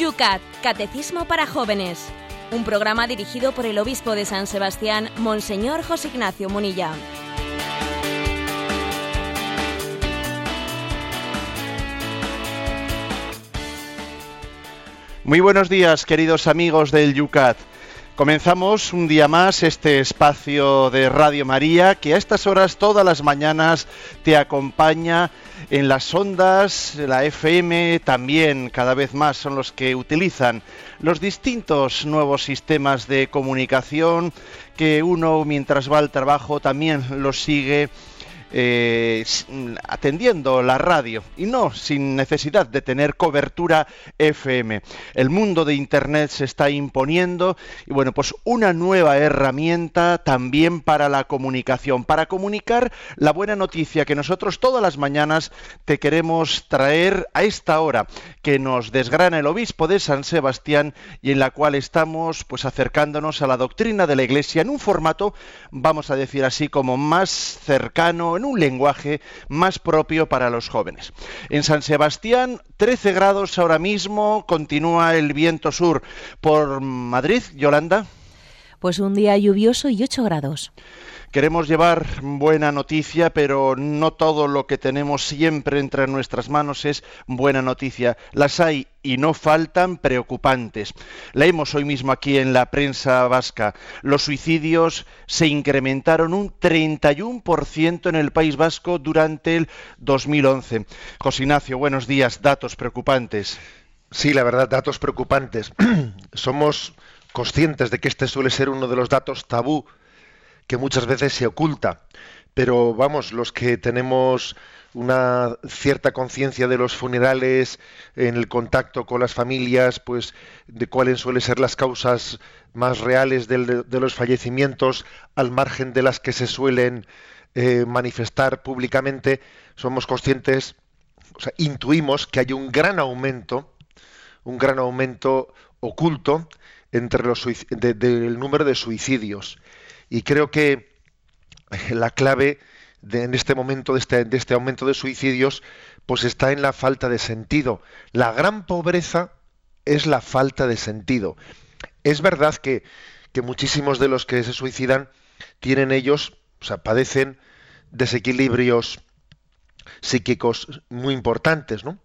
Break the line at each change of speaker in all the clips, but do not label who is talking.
Yucat, Catecismo para Jóvenes. Un programa dirigido por el obispo de San Sebastián, Monseñor José Ignacio Munilla.
Muy buenos días, queridos amigos del Yucat. Comenzamos un día más este espacio de Radio María que a estas horas todas las mañanas te acompaña en las ondas, la FM también cada vez más son los que utilizan los distintos nuevos sistemas de comunicación que uno mientras va al trabajo también los sigue eh, atendiendo la radio y no sin necesidad de tener cobertura FM. El mundo de Internet se está imponiendo y bueno, pues una nueva herramienta también para la comunicación, para comunicar la buena noticia que nosotros todas las mañanas te queremos traer a esta hora que nos desgrana el obispo de San Sebastián y en la cual estamos pues acercándonos a la doctrina de la Iglesia en un formato, vamos a decir así, como más cercano en un lenguaje más propio para los jóvenes. En San Sebastián, 13 grados ahora mismo, continúa el viento sur. Por Madrid, Yolanda.
Pues un día lluvioso y 8 grados.
Queremos llevar buena noticia, pero no todo lo que tenemos siempre entre nuestras manos es buena noticia. Las hay y no faltan preocupantes. Leemos hoy mismo aquí en la prensa vasca, los suicidios se incrementaron un 31% en el País Vasco durante el 2011. José Ignacio, buenos días, datos preocupantes.
Sí, la verdad, datos preocupantes. Somos conscientes de que este suele ser uno de los datos tabú que muchas veces se oculta. Pero vamos, los que tenemos una cierta conciencia de los funerales, en el contacto con las familias, pues de cuáles suelen ser las causas más reales de, los fallecimientos, al margen de las que se suelen eh, manifestar públicamente, somos conscientes, o sea, intuimos que hay un gran aumento, un gran aumento oculto entre los del número de suicidios. Y creo que la clave en este momento de este, de este aumento de suicidios pues está en la falta de sentido. La gran pobreza es la falta de sentido. Es verdad que, que muchísimos de los que se suicidan tienen ellos, o sea, padecen desequilibrios psíquicos muy importantes, ¿no?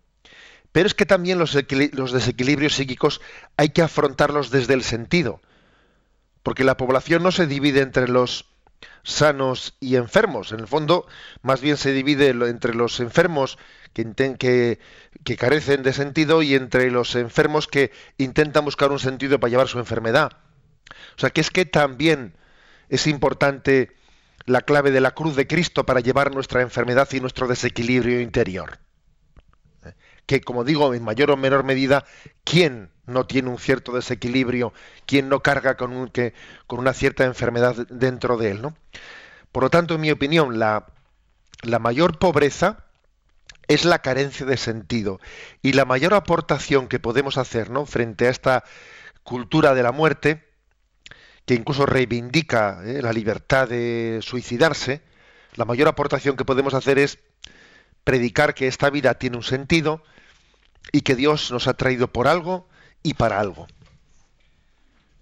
Pero es que también los desequilibrios psíquicos hay que afrontarlos desde el sentido porque la población no se divide entre los sanos y enfermos. En el fondo, más bien se divide entre los enfermos que, carecen de sentido y entre los enfermos que intentan buscar un sentido para llevar su enfermedad. O sea, que es que también es importante la clave de la cruz de Cristo para llevar nuestra enfermedad y nuestro desequilibrio interior que, como digo, en mayor o menor medida, ¿quién no tiene un cierto desequilibrio? ¿Quién no carga con, un, que, con una cierta enfermedad dentro de él? ¿no? Por lo tanto, en mi opinión, la, la mayor pobreza es la carencia de sentido. Y la mayor aportación que podemos hacer ¿no? frente a esta cultura de la muerte, que incluso reivindica ¿eh? la libertad de suicidarse, la mayor aportación que podemos hacer es predicar que esta vida tiene un sentido, y que Dios nos ha traído por algo y para algo.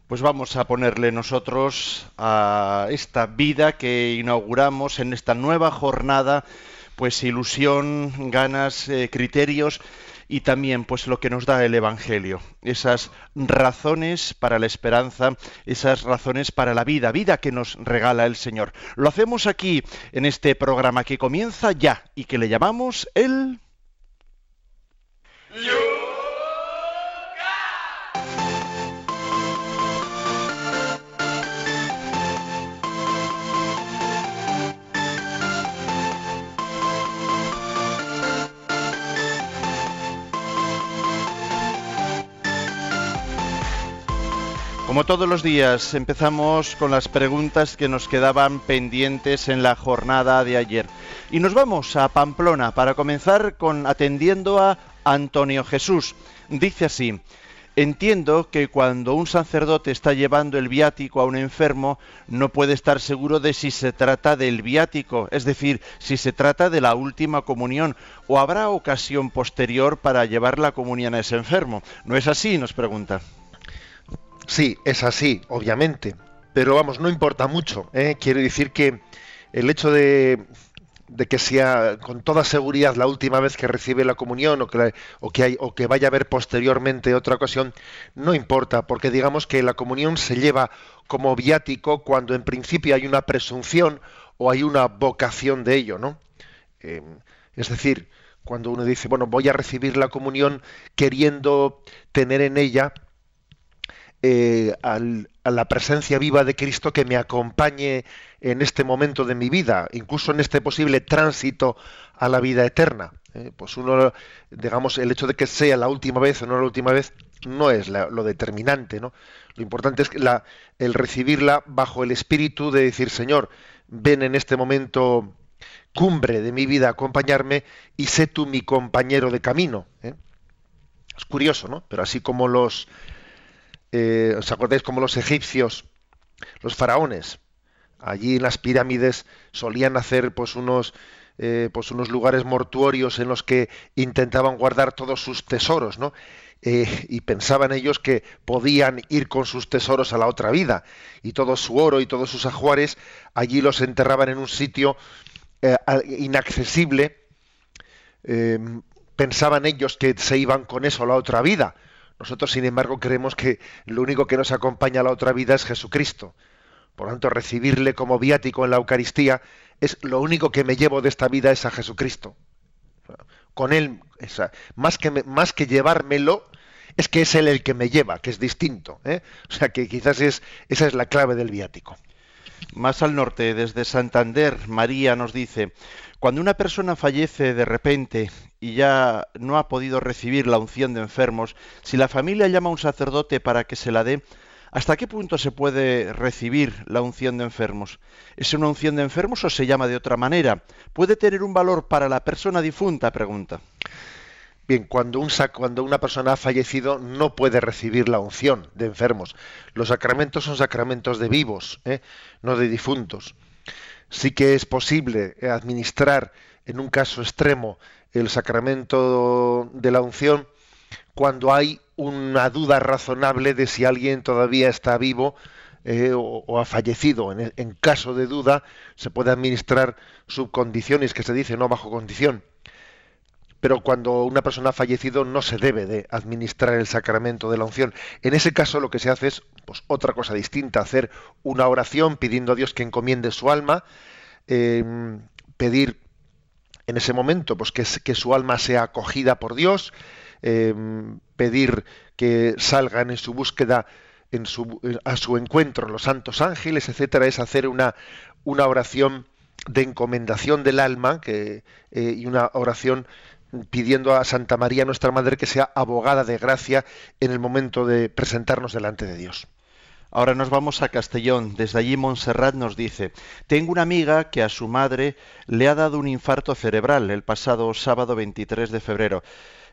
Pues vamos a ponerle nosotros a esta vida que inauguramos en esta nueva jornada, pues ilusión, ganas, eh, criterios y también pues lo que nos da el Evangelio, esas razones para la esperanza, esas razones para la vida, vida que nos regala el Señor. Lo hacemos aquí en este programa que comienza ya y que le llamamos el como todos los días, empezamos con las preguntas que nos quedaban pendientes en la jornada de ayer. Y nos vamos a Pamplona para comenzar con atendiendo a Antonio Jesús. Dice así, Entiendo que cuando un sacerdote está llevando el viático a un enfermo, no puede estar seguro de si se trata del viático, es decir, si se trata de la última comunión, o habrá ocasión posterior para llevar la comunión a ese enfermo. ¿No es así? Nos pregunta.
Sí, es así, obviamente. Pero vamos, no importa mucho. ¿eh? Quiero decir que el hecho de, de que sea con toda seguridad la última vez que recibe la comunión o que, o que, hay, o que vaya a haber posteriormente otra ocasión, no importa, porque digamos que la comunión se lleva como viático cuando en principio hay una presunción o hay una vocación de ello, ¿no? Eh, es decir, cuando uno dice, bueno, voy a recibir la comunión queriendo tener en ella eh, a la presencia viva de Cristo que me acompañe en este momento de mi vida, incluso en este posible tránsito a la vida eterna. Eh, pues uno, digamos, el hecho de que sea la última vez o no la última vez no es lo determinante, ¿no? Lo importante es la, el recibirla bajo el espíritu de decir, Señor, ven en este momento cumbre de mi vida a acompañarme y sé tú mi compañero de camino. ¿eh? Es curioso, ¿no? Pero así como los eh, ¿os acordáis como los egipcios, los faraones? Allí en las pirámides solían hacer pues unos, eh, pues unos lugares mortuorios en los que intentaban guardar todos sus tesoros, ¿no? Eh, y pensaban ellos que podían ir con sus tesoros a la otra vida y todo su oro y todos sus ajuares allí los enterraban en un sitio inaccesible pensaban ellos que se iban con eso a la otra vida nosotros, sin embargo, creemos que lo único que nos acompaña a la otra vida es Jesucristo. Por tanto, recibirle como viático en la Eucaristía es lo único que me llevo de esta vida es a Jesucristo. Con él, más, que, más que llevármelo, es que es él el que me lleva, que es distinto. ¿eh? O sea que quizás es, esa es la clave del viático.
Más al norte, desde Santander, María nos dice, cuando una persona fallece de repente y ya no ha podido recibir la unción de enfermos, si la familia llama a un sacerdote para que se la dé, ¿hasta qué punto se puede recibir la unción de enfermos? ¿Es una unción de enfermos o se llama de otra manera? ¿Puede tener un valor para la persona difunta? Pregunta.
Bien, cuando, un, cuando una persona ha fallecido no puede recibir la unción de enfermos. Los sacramentos son sacramentos de vivos, ¿eh? no de difuntos sí que es posible administrar en un caso extremo el sacramento de la unción cuando hay una duda razonable de si alguien todavía está vivo eh, o, ha fallecido. En, en, caso de duda, se puede administrar subcondiciones, que se dice no bajo condición. Pero cuando una persona ha fallecido no se debe de administrar el sacramento de la unción. En ese caso lo que se hace es pues, otra cosa distinta, hacer una oración pidiendo a Dios que encomiende su alma, em, pedir en ese momento pues, que, su alma sea acogida por Dios, em, pedir que salgan en su búsqueda en su, a su encuentro los santos ángeles, etcétera, es hacer una, una oración de encomendación del alma que, eh, y una oración pidiendo a Santa María, nuestra Madre, que sea abogada de gracia en el momento de presentarnos delante de Dios.
Ahora nos vamos a Castellón. Desde allí Montserrat nos dice, tengo una amiga que a su madre le ha dado un infarto cerebral el pasado sábado 23 de febrero.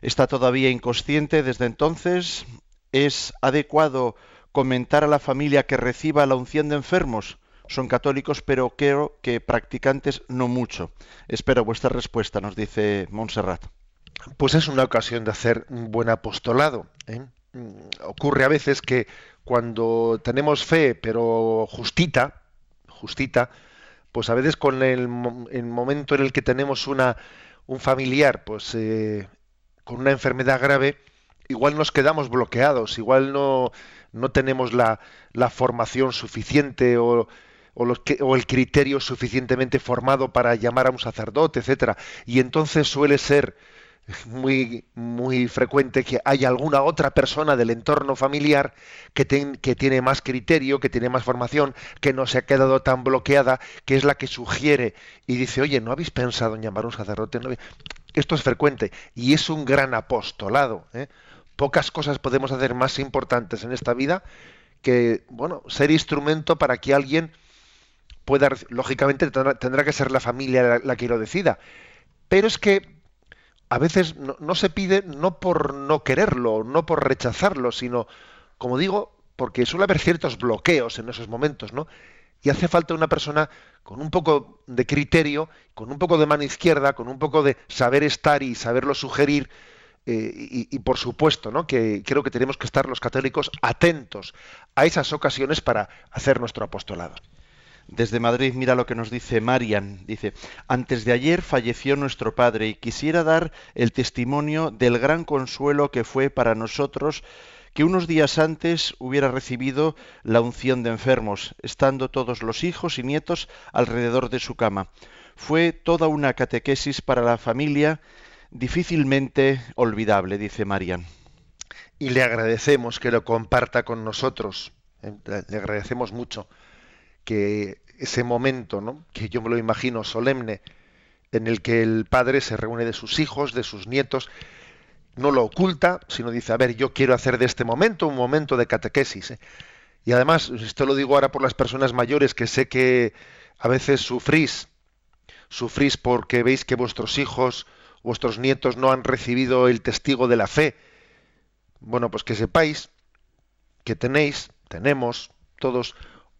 Está todavía inconsciente desde entonces. ¿Es adecuado comentar a la familia que reciba la unción de enfermos? Son católicos, pero creo que practicantes no mucho. Espero vuestra respuesta, nos dice Montserrat.
Pues es una ocasión de hacer un buen apostolado. ¿eh? Mm, ocurre a veces que cuando tenemos fe, pero justita, justita, pues a veces con el, momento en el que tenemos una, un familiar, pues eh, con una enfermedad grave, igual nos quedamos bloqueados, igual no, no tenemos la, la formación suficiente o o, los que, o el criterio suficientemente formado para llamar a un sacerdote, etcétera. Y entonces suele ser muy, muy frecuente que haya alguna otra persona del entorno familiar que, que, tiene más criterio, que tiene más formación, que no se ha quedado tan bloqueada, que es la que sugiere y dice, oye, ¿no habéis pensado en llamar a un sacerdote? Esto es frecuente y es un gran apostolado. ¿eh? Pocas cosas podemos hacer más importantes en esta vida que, bueno, ser instrumento para que alguien lógicamente tendrá, que ser la familia la, que lo decida, pero es que a veces no, se pide no por no quererlo, no por rechazarlo, sino, como digo, porque suele haber ciertos bloqueos en esos momentos, ¿no? Y hace falta una persona con un poco de criterio, con un poco de mano izquierda, con un poco de saber estar y saberlo sugerir, eh, y, por supuesto, ¿no? que creo que tenemos que estar los católicos atentos a esas ocasiones para hacer nuestro apostolado.
Desde Madrid, mira lo que nos dice Marian. Dice, antes de ayer falleció nuestro padre y quisiera dar el testimonio del gran consuelo que fue para nosotros que unos días antes hubiera recibido la unción de enfermos, estando todos los hijos y nietos alrededor de su cama. Fue toda una catequesis para la familia difícilmente olvidable, dice Marian.
Y le agradecemos que lo comparta con nosotros. Eh, le agradecemos mucho que ese momento, que yo me lo imagino solemne, en el que el padre se reúne de sus hijos, de sus nietos, no lo oculta, sino dice, a ver, yo quiero hacer de este momento un momento de catequesis. ¿eh? Y además, esto lo digo ahora por las personas mayores, que sé que a veces sufrís, sufrís porque veis que vuestros hijos, vuestros nietos no han recibido el testigo de la fe. Bueno, pues que sepáis que tenéis, tenemos todos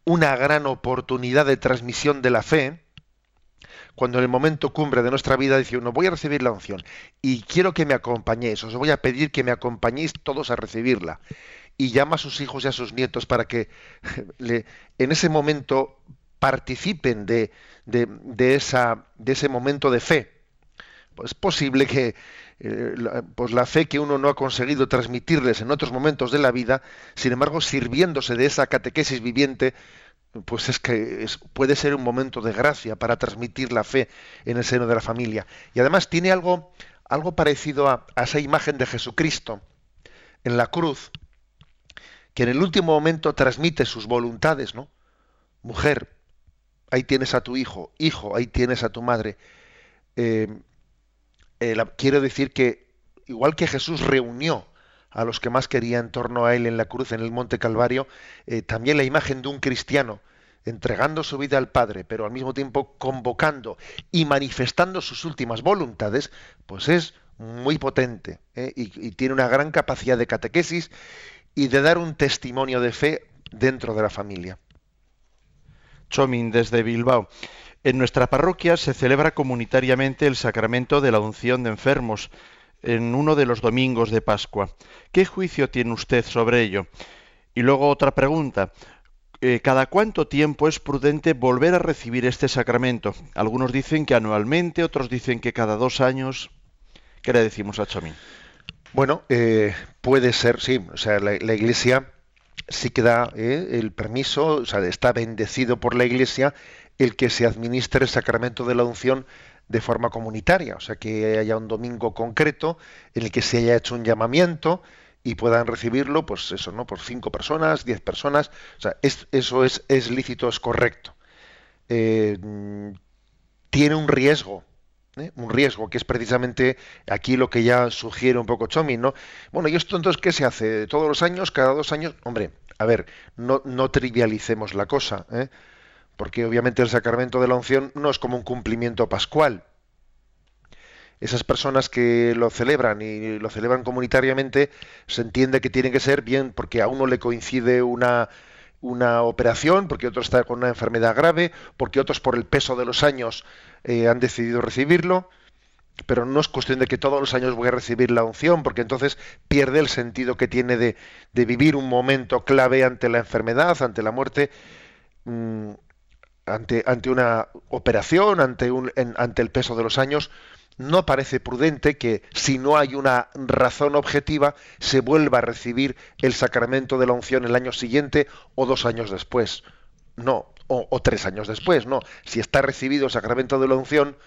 una gran oportunidad de transmisión de la fe, cuando en el momento cumbre de nuestra vida dice uno, voy a recibir la unción y quiero que me acompañéis, os voy a pedir que me acompañéis todos a recibirla. Y llama a sus hijos y a sus nietos para que le, en ese momento participen de, de, esa, de ese momento de fe. Pues es posible que eh, pues la fe que uno no ha conseguido transmitirles en otros momentos de la vida, sin embargo, sirviéndose de esa catequesis viviente, pues es que puede ser un momento de gracia para transmitir la fe en el seno de la familia. Y además tiene algo, algo parecido a, esa imagen de Jesucristo en la cruz, que en el último momento transmite sus voluntades, ¿no? Mujer, ahí tienes a tu hijo, hijo, ahí tienes a tu madre. Eh, eh, quiero decir que igual que Jesús reunió a los que más quería en torno a él en la cruz, en el Monte Calvario, eh, también la imagen de un cristiano entregando su vida al Padre, pero al mismo tiempo convocando y manifestando sus últimas voluntades, pues es muy potente ¿eh? y, y, tiene una gran capacidad de catequesis y de dar un testimonio de fe dentro de la familia.
Chomin desde Bilbao. En nuestra parroquia se celebra comunitariamente el sacramento de la unción de enfermos en uno de los domingos de Pascua. ¿Qué juicio tiene usted sobre ello? Y luego otra pregunta. Eh, ¿Cada cuánto tiempo es prudente volver a recibir este sacramento? Algunos dicen que anualmente, otros dicen que cada dos años. ¿Qué le decimos a Chamín?
Bueno, eh, puede ser, sí. O sea, la, Iglesia sí que da eh, el permiso, o sea, está bendecido por la Iglesia el que se administre el sacramento de la unción de forma comunitaria, o sea, que haya un domingo concreto en el que se haya hecho un llamamiento y puedan recibirlo, pues eso, ¿no? Por cinco personas, diez personas, o sea, eso es, lícito, es correcto. Eh, tiene un riesgo, ¿eh? un riesgo que es precisamente aquí lo que ya sugiere un poco Chomi, ¿no? Bueno, ¿y esto entonces qué se hace? ¿Todos los años? ¿Cada dos años? Hombre, a ver, no, no trivialicemos la cosa, ¿eh? Porque obviamente el sacramento de la unción no es como un cumplimiento pascual. Esas personas que lo celebran y lo celebran comunitariamente, se entiende que tiene que ser bien porque a uno le coincide una, una operación, porque otro está con una enfermedad grave, porque otros por el peso de los años eh, han decidido recibirlo, pero no es cuestión de que todos los años voy a recibir la unción, porque entonces pierde el sentido que tiene de, de vivir un momento clave ante la enfermedad, ante la muerte. Mm, ante, una operación, ante, un, ante el peso de los años, no parece prudente que, si no hay una razón objetiva, se vuelva a recibir el sacramento de la unción el año siguiente o dos años después. No, o, o, tres años después, no. Si está recibido el sacramento de la unción,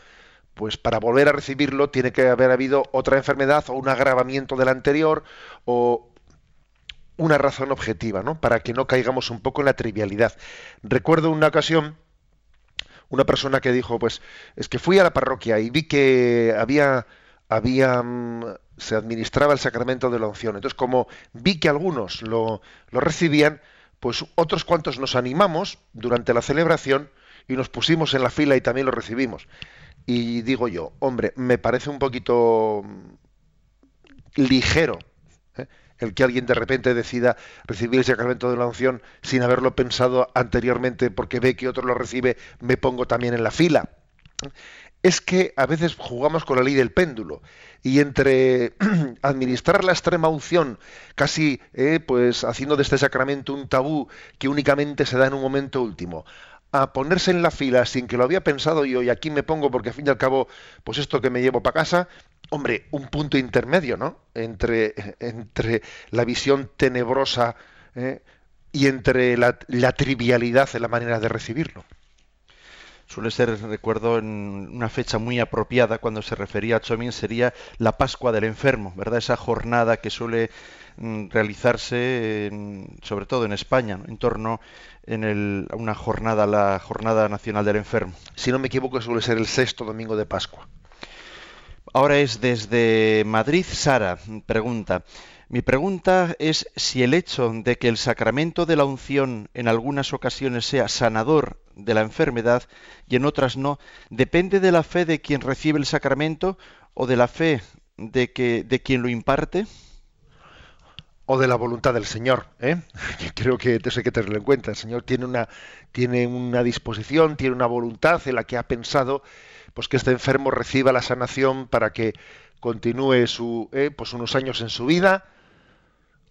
pues para volver a recibirlo tiene que haber habido otra enfermedad o un agravamiento del anterior o una razón objetiva, ¿no? Para que no caigamos un poco en la trivialidad. Recuerdo una ocasión una persona que dijo, pues es que fui a la parroquia y vi que había, había mm, se administraba el sacramento de la unción. Entonces, como vi que algunos lo, lo recibían, pues otros cuantos nos animamos durante la celebración y nos pusimos en la fila y también lo recibimos. Y digo yo, hombre, me parece un poquito ligero ¿eh? El que alguien de repente decida recibir el sacramento de la unción sin haberlo pensado anteriormente porque ve que otro lo recibe, me pongo también en la fila. Es que a veces jugamos con la ley del péndulo y entre administrar la extrema unción, casi eh, pues haciendo de este sacramento un tabú que únicamente se da en un momento último, a ponerse en la fila sin que lo había pensado yo y aquí me pongo porque al fin y al cabo, pues esto que me llevo para casa, hombre, un punto intermedio, ¿no? Entre, entre la visión tenebrosa ¿eh? y entre la, trivialidad de la manera de recibirlo.
Suele ser, recuerdo, en una fecha muy apropiada cuando se refería a Chomín, sería la Pascua del Enfermo, ¿verdad? Esa jornada que suele mm, realizarse, sobre todo en España, en torno en a una jornada, la Jornada Nacional del Enfermo.
Si no me equivoco, suele ser el sexto domingo de Pascua.
Ahora es desde Madrid, Sara, pregunta. Mi pregunta es si el hecho de que el sacramento de la unción en algunas ocasiones sea sanador de la enfermedad y en otras no, depende de la fe de quien recibe el sacramento o de la fe de, que, de quien lo imparte
o de la voluntad del Señor. ¿eh? Creo que hay que tenerlo en cuenta. El Señor tiene una, tiene una disposición, tiene una voluntad en la que ha pensado pues que este enfermo reciba la sanación para que continúe su, eh, pues unos años en su vida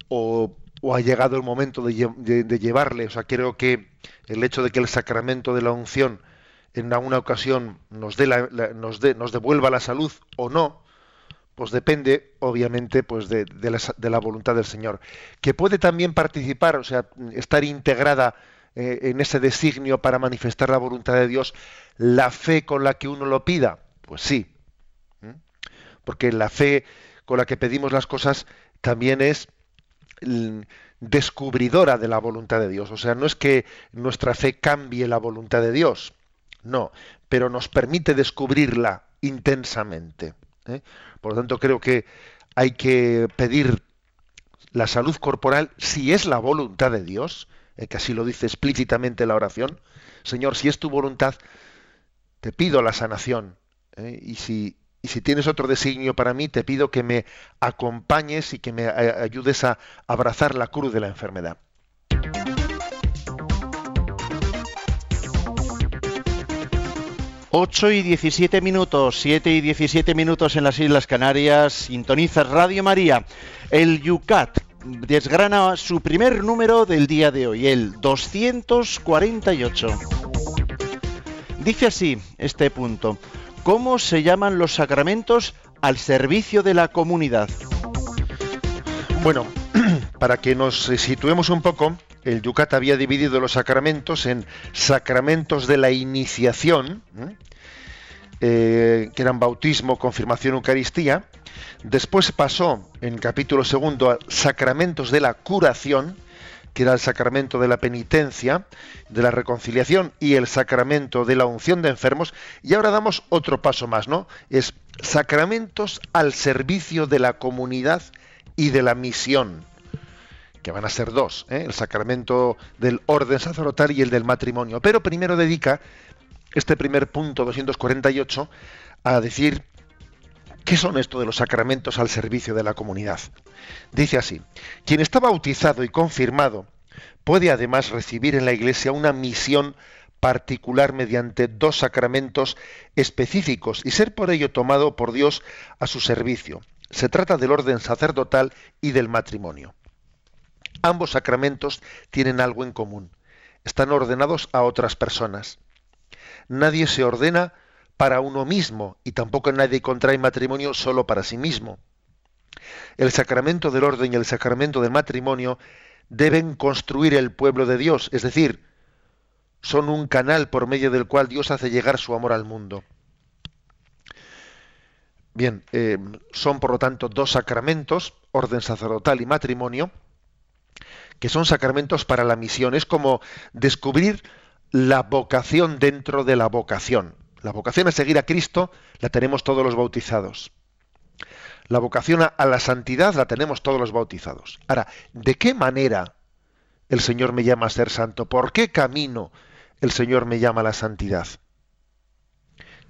o, ha llegado el momento de, llevarle. O sea, creo que el hecho de que el sacramento de la unción en alguna ocasión nos, dé nos, nos devuelva la salud o no, pues depende, obviamente, pues de, la, voluntad del Señor. Que puede también participar, o sea, estar integrada eh, en ese designio para manifestar la voluntad de Dios, la fe con la que uno lo pida? Pues sí. Porque la fe con la que pedimos las cosas también es descubridora de la voluntad de Dios. O sea, no es que nuestra fe cambie la voluntad de Dios, no, pero nos permite descubrirla intensamente. ¿Eh? Por lo tanto, creo que hay que pedir la salud corporal si es la voluntad de Dios, eh, que así lo dice explícitamente la oración. Señor, si es tu voluntad, te pido la sanación. ¿eh? Y, si, y si tienes otro designio para mí, te pido que me acompañes y que me ayudes a abrazar la cruz de la enfermedad.
Ocho y diecisiete minutos, siete y diecisiete minutos en las Islas Canarias. Sintonizas Radio María. El Yucat desgrana su primer número del día de hoy, el 248. Dice así este punto. ¿Cómo se llaman los sacramentos al servicio de la comunidad?
Bueno, para que nos situemos un poco, el Yucat había dividido los sacramentos en sacramentos de la iniciación, eh, que eran bautismo, confirmación, Eucaristía. Después pasó en capítulo segundo a sacramentos de la curación, que era el sacramento de la penitencia, de la reconciliación y el sacramento de la unción de enfermos. Y ahora damos otro paso más, ¿no? Es sacramentos al servicio de la comunidad y de la misión, que van a ser dos, ¿eh? el sacramento del orden sacerdotal y el del matrimonio. Pero primero dedica este primer punto 248 a decir ¿Qué son esto de los sacramentos al servicio de la comunidad? Dice así, quien está bautizado y confirmado puede además recibir en la Iglesia una misión particular mediante dos sacramentos específicos y ser por ello tomado por Dios a su servicio. Se trata del orden sacerdotal y del matrimonio. Ambos sacramentos tienen algo en común. Están ordenados a otras personas. Nadie se ordena para uno mismo y tampoco nadie contrae matrimonio solo para sí mismo. El sacramento del orden y el sacramento del matrimonio deben construir el pueblo de Dios, es decir, son un canal por medio del cual Dios hace llegar su amor al mundo. Bien, eh, son por lo tanto dos sacramentos, orden sacerdotal y matrimonio, que son sacramentos para la misión. Es como descubrir la vocación dentro de la vocación. La vocación a seguir a Cristo la tenemos todos los bautizados. La vocación a, la santidad la tenemos todos los bautizados. Ahora, ¿de qué manera el Señor me llama a ser santo? ¿Por qué camino el Señor me llama a la santidad?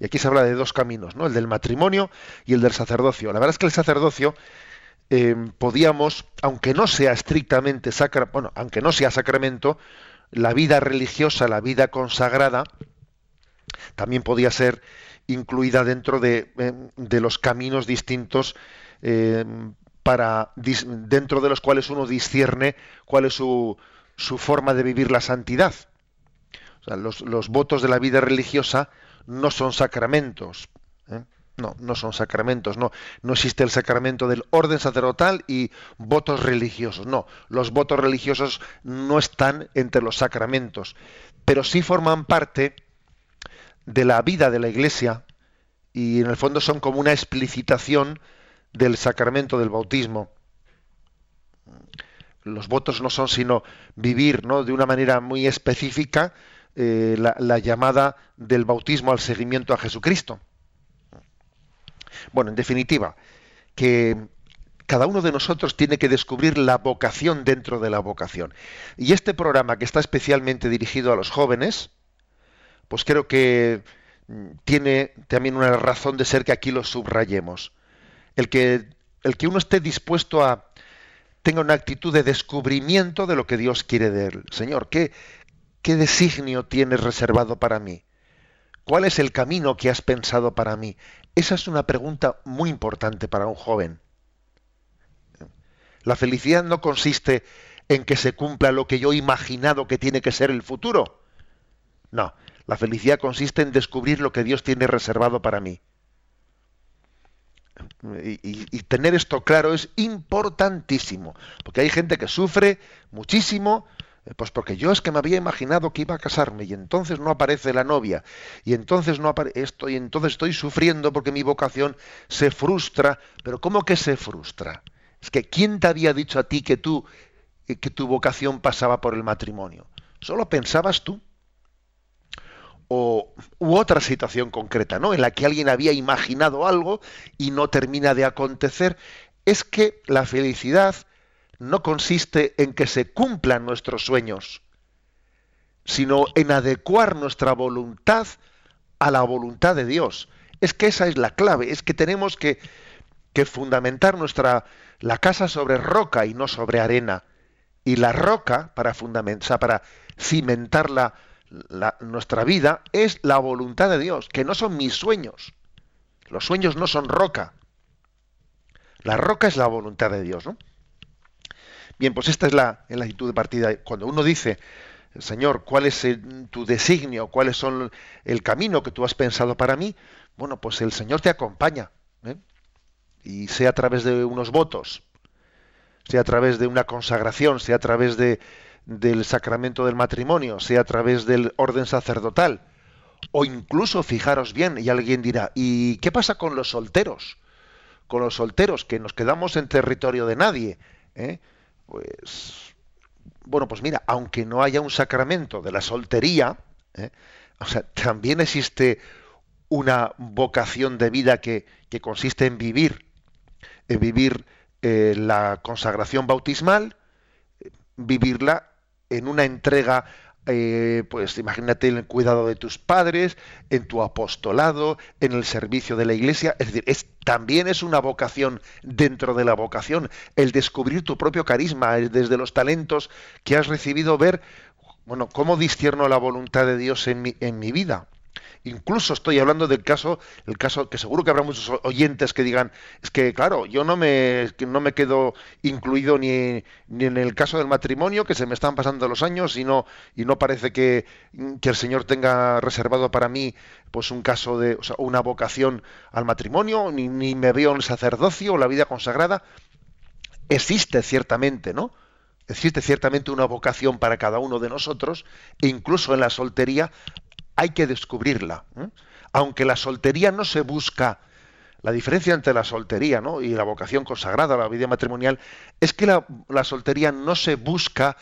Y aquí se habla de dos caminos, ¿no? El del matrimonio y el del sacerdocio. La verdad es que el sacerdocio eh, podíamos, aunque no sea estrictamente sacra, bueno, aunque no sea sacramento, la vida religiosa, la vida consagrada, también podía ser incluida dentro de, eh, los caminos distintos eh, para dentro de los cuales uno discierne cuál es su, su forma de vivir la santidad. los, los, votos de la vida religiosa no son sacramentos. No, no son sacramentos, no, no existe el sacramento del orden sacerdotal y votos religiosos. No, los votos religiosos no están entre los sacramentos, pero sí forman parte de la vida de la Iglesia y en el fondo son como una explicitación del sacramento del bautismo. Los votos no son sino vivir ¿no? de una manera muy específica eh, la, llamada del bautismo al seguimiento a Jesucristo. Bueno, en definitiva, que cada uno de nosotros tiene que descubrir la vocación dentro de la vocación. Y este programa que está especialmente dirigido a los jóvenes, pues creo que mm, tiene también una razón de ser que aquí lo subrayemos. El que, el que uno esté dispuesto a tenga una actitud de descubrimiento de lo que Dios quiere de él. Señor, ¿qué, ¿Qué designio tienes reservado para mí? ¿Cuál es el camino que has pensado para mí? Esa es una pregunta muy importante para un joven. La felicidad no consiste en que se cumpla lo que yo he imaginado que tiene que ser el futuro. No, la felicidad consiste en descubrir lo que Dios tiene reservado para mí. Y, y, tener esto claro es importantísimo, porque hay gente que sufre muchísimo pues porque yo es que me había imaginado que iba a casarme y entonces no aparece la novia y entonces no esto y entonces estoy sufriendo porque mi vocación se frustra. Pero ¿cómo que se frustra? Es que ¿quién te había dicho a ti que tú eh, que tu vocación pasaba por el matrimonio? ¿Solo pensabas tú? O u otra situación concreta, ¿no? En la que alguien había imaginado algo y no termina de acontecer. Es que la felicidad no consiste en que se cumplan nuestros sueños, sino en adecuar nuestra voluntad a la voluntad de Dios. Es que esa es la clave, es que tenemos que, que fundamentar nuestra la casa sobre roca y no sobre arena. Y la roca para fundamentar, para cimentar la, nuestra vida es la voluntad de Dios, que no son mis sueños. Los sueños no son roca. La roca es la voluntad de Dios, ¿no? Bien, pues esta es la, actitud de partida. Cuando uno dice, Señor, ¿cuál es tu designio? ¿Cuál es el camino que tú has pensado para mí? Bueno, pues el Señor te acompaña. ¿eh? Y sea a través de unos votos, sea a través de una consagración, sea a través de, del sacramento del matrimonio, sea a través del orden sacerdotal. O incluso, fijaros bien, y alguien dirá, ¿y qué pasa con los solteros? Con los solteros, que nos quedamos en territorio de nadie. ¿eh? Pues bueno, pues mira, aunque no haya un sacramento de la soltería, ¿eh? también existe una vocación de vida que, consiste en vivir, en vivir eh, la consagración bautismal, vivirla en una entrega eh, pues imagínate el cuidado de tus padres, en tu apostolado, en el servicio de la iglesia. Es decir, también es una vocación dentro de la vocación, el descubrir tu propio carisma, desde los talentos que has recibido, ver, bueno, cómo discierno la voluntad de Dios en mi, en mi vida. Incluso estoy hablando del caso, el caso que seguro que habrá muchos oyentes que digan, es que claro, yo no me, no me quedo incluido ni, ni en el caso del matrimonio, que se me están pasando los años y no, y no parece que, que el Señor tenga reservado para mí pues un caso de, o sea, una vocación al matrimonio, ni, ni me veo en el sacerdocio o la vida consagrada. Existe ciertamente, ¿no? existe ciertamente una vocación para cada uno de nosotros, e incluso en la soltería hay que descubrirla. Aunque la soltería no se busca, la diferencia entre la soltería y la vocación consagrada, la vida matrimonial, es que la, soltería no se busca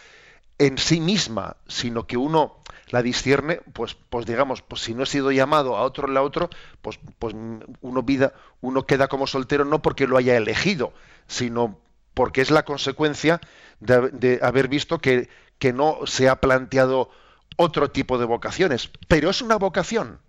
en sí misma, sino que uno la discierne, pues, pues digamos, pues si no he sido llamado a otro la otro, pues, pues uno vida, uno queda como soltero no porque lo haya elegido, sino porque es la consecuencia de, haber visto que, que no se ha planteado otro tipo de vocaciones, pero es una vocación.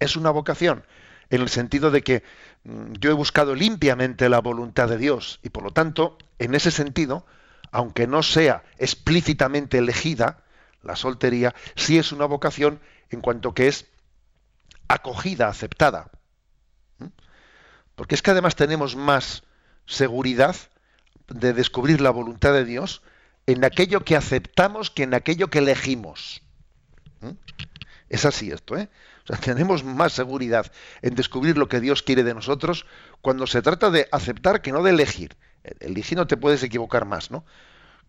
Es una vocación, en el sentido de que mm, yo he buscado limpiamente la voluntad de Dios y por lo tanto, en ese sentido, aunque no sea explícitamente elegida, la soltería sí es una vocación en cuanto que es acogida, aceptada. ¿Mm? Porque es que además tenemos más seguridad de descubrir la voluntad de Dios en aquello que aceptamos que en aquello que elegimos. ¿Mm? Es así esto, ¿eh? O sea, tenemos más seguridad en descubrir lo que Dios quiere de nosotros cuando se trata de aceptar que no de elegir. Elegir no te puedes equivocar más, ¿no?